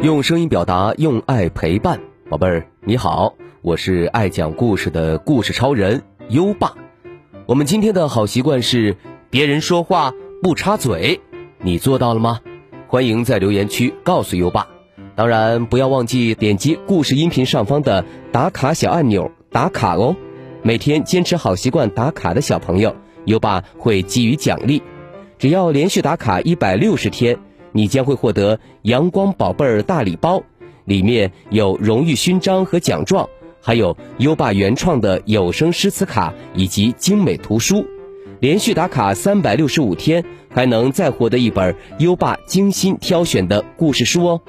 用声音表达，用爱陪伴，宝贝儿，你好，我是爱讲故事的故事超人优爸。我们今天的好习惯是别人说话不插嘴，你做到了吗？欢迎在留言区告诉优爸。当然，不要忘记点击故事音频上方的打卡小按钮打卡哦。每天坚持好习惯打卡的小朋友，优爸会给予奖励。只要连续打卡一百六十天。你将会获得阳光宝贝儿大礼包，里面有荣誉勋章和奖状，还有优爸原创的有声诗词卡以及精美图书。连续打卡三百六十五天，还能再获得一本优爸精心挑选的故事书哦。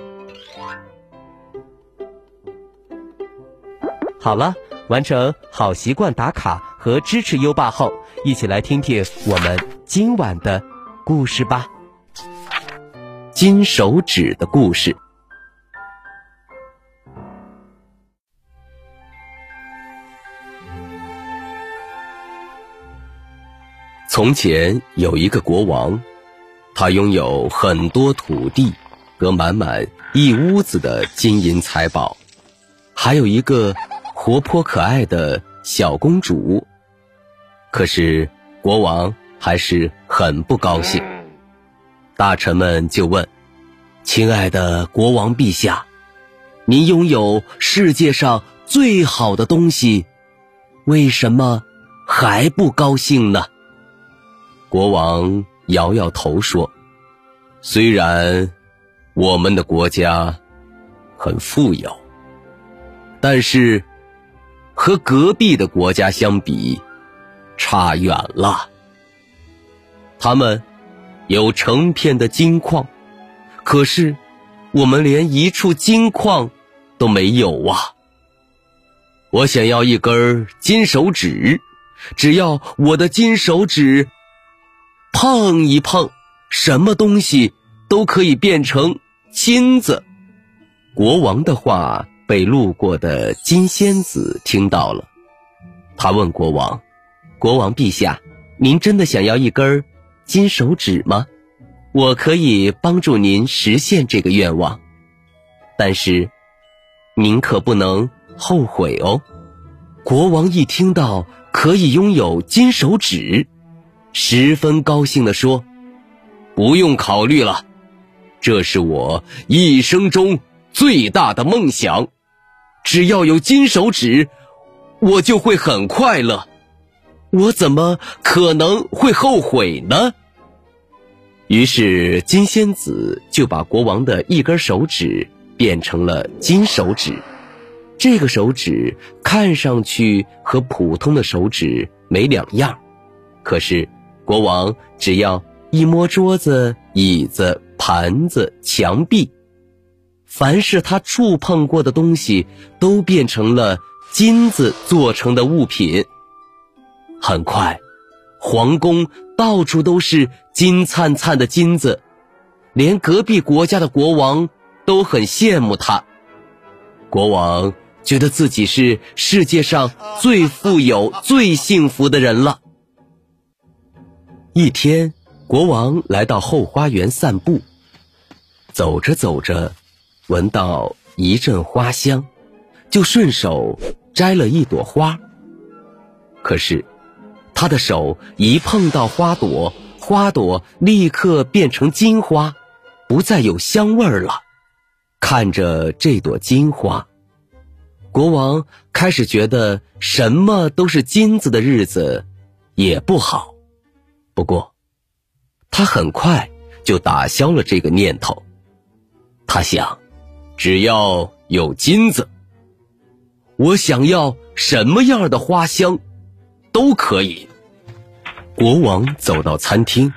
好了，完成好习惯打卡和支持优爸后，一起来听听我们今晚的故事吧。金手指的故事。从前有一个国王，他拥有很多土地和满满一屋子的金银财宝，还有一个活泼可爱的小公主。可是国王还是很不高兴。大臣们就问：“亲爱的国王陛下，您拥有世界上最好的东西，为什么还不高兴呢？”国王摇摇头说：“虽然我们的国家很富有，但是和隔壁的国家相比，差远了。他们。”有成片的金矿，可是我们连一处金矿都没有啊！我想要一根金手指，只要我的金手指碰一碰，什么东西都可以变成金子。国王的话被路过的金仙子听到了，他问国王：“国王陛下，您真的想要一根？”金手指吗？我可以帮助您实现这个愿望，但是您可不能后悔哦。国王一听到可以拥有金手指，十分高兴地说：“不用考虑了，这是我一生中最大的梦想。只要有金手指，我就会很快乐。我怎么可能会后悔呢？”于是金仙子就把国王的一根手指变成了金手指。这个手指看上去和普通的手指没两样，可是国王只要一摸桌子、椅子、盘子、墙壁，凡是他触碰过的东西，都变成了金子做成的物品。很快。皇宫到处都是金灿灿的金子，连隔壁国家的国王都很羡慕他。国王觉得自己是世界上最富有、最幸福的人了。一天，国王来到后花园散步，走着走着，闻到一阵花香，就顺手摘了一朵花。可是。他的手一碰到花朵，花朵立刻变成金花，不再有香味儿了。看着这朵金花，国王开始觉得什么都是金子的日子也不好。不过，他很快就打消了这个念头。他想，只要有金子，我想要什么样的花香都可以。国王走到餐厅，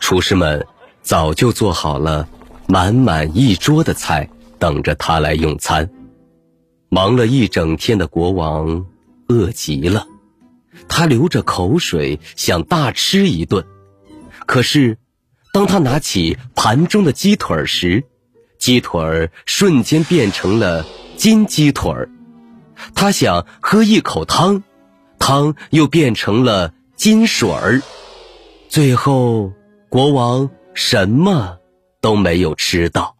厨师们早就做好了满满一桌的菜，等着他来用餐。忙了一整天的国王饿极了，他流着口水想大吃一顿。可是，当他拿起盘中的鸡腿时，鸡腿瞬间变成了金鸡腿他想喝一口汤，汤又变成了。金水儿，最后国王什么都没有吃到。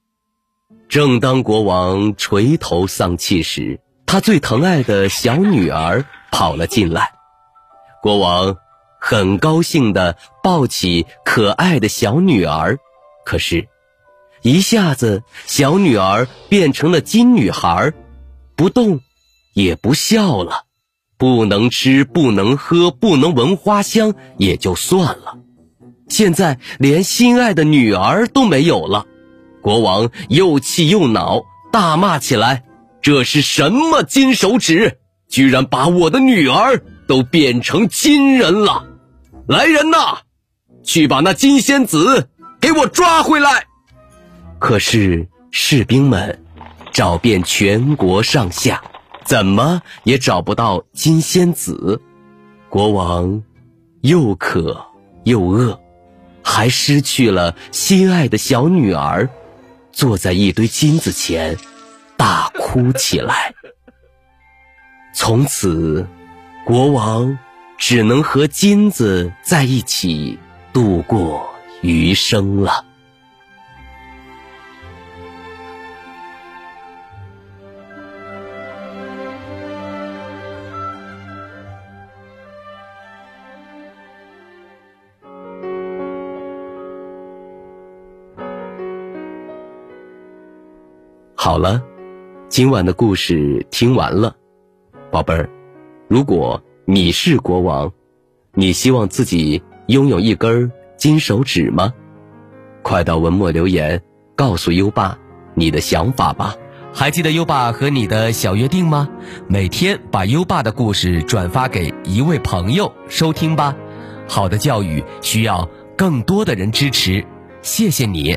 正当国王垂头丧气时，他最疼爱的小女儿跑了进来。国王很高兴地抱起可爱的小女儿，可是，一下子小女儿变成了金女孩，不动，也不笑了，不能吃，不能喝，不能闻花香也就算了，现在连心爱的女儿都没有了。国王又气又恼，大骂起来：“这是什么金手指？居然把我的女儿都变成金人了！来人呐，去把那金仙子给我抓回来！”可是士兵们找遍全国上下，怎么也找不到金仙子。国王又渴又饿，还失去了心爱的小女儿。坐在一堆金子前，大哭起来。从此，国王只能和金子在一起度过余生了。好了，今晚的故事听完了，宝贝儿，如果你是国王，你希望自己拥有一根金手指吗？快到文末留言，告诉优爸你的想法吧。还记得优爸和你的小约定吗？每天把优爸的故事转发给一位朋友收听吧。好的教育需要更多的人支持，谢谢你。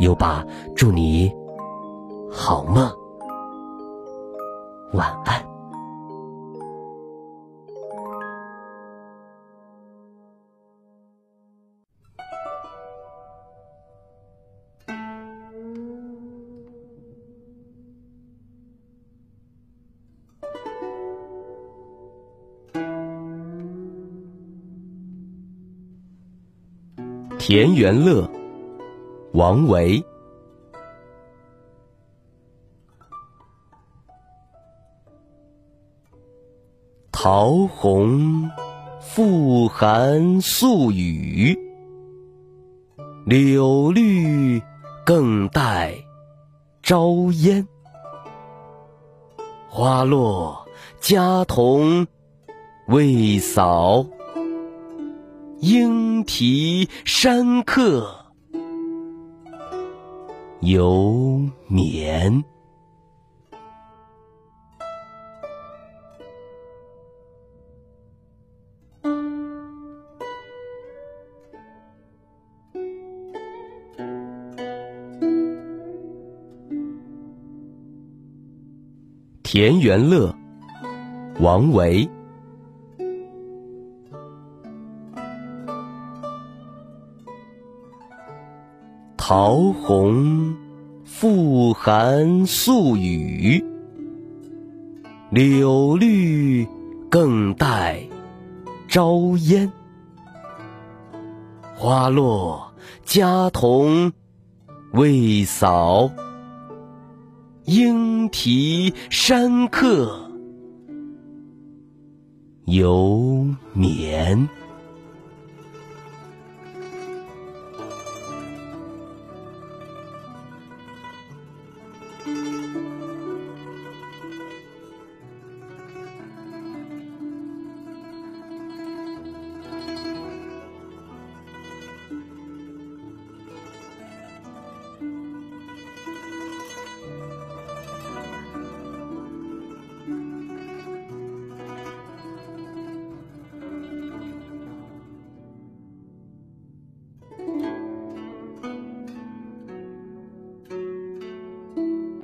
优爸，祝你好梦，晚安。田园乐。王维，桃红复含宿雨，柳绿更带朝烟。花落家童未扫，莺啼山客。有眠。田园乐，王维。桃红复含宿雨，柳绿更带朝烟。花落家童未扫，莺啼山客犹眠。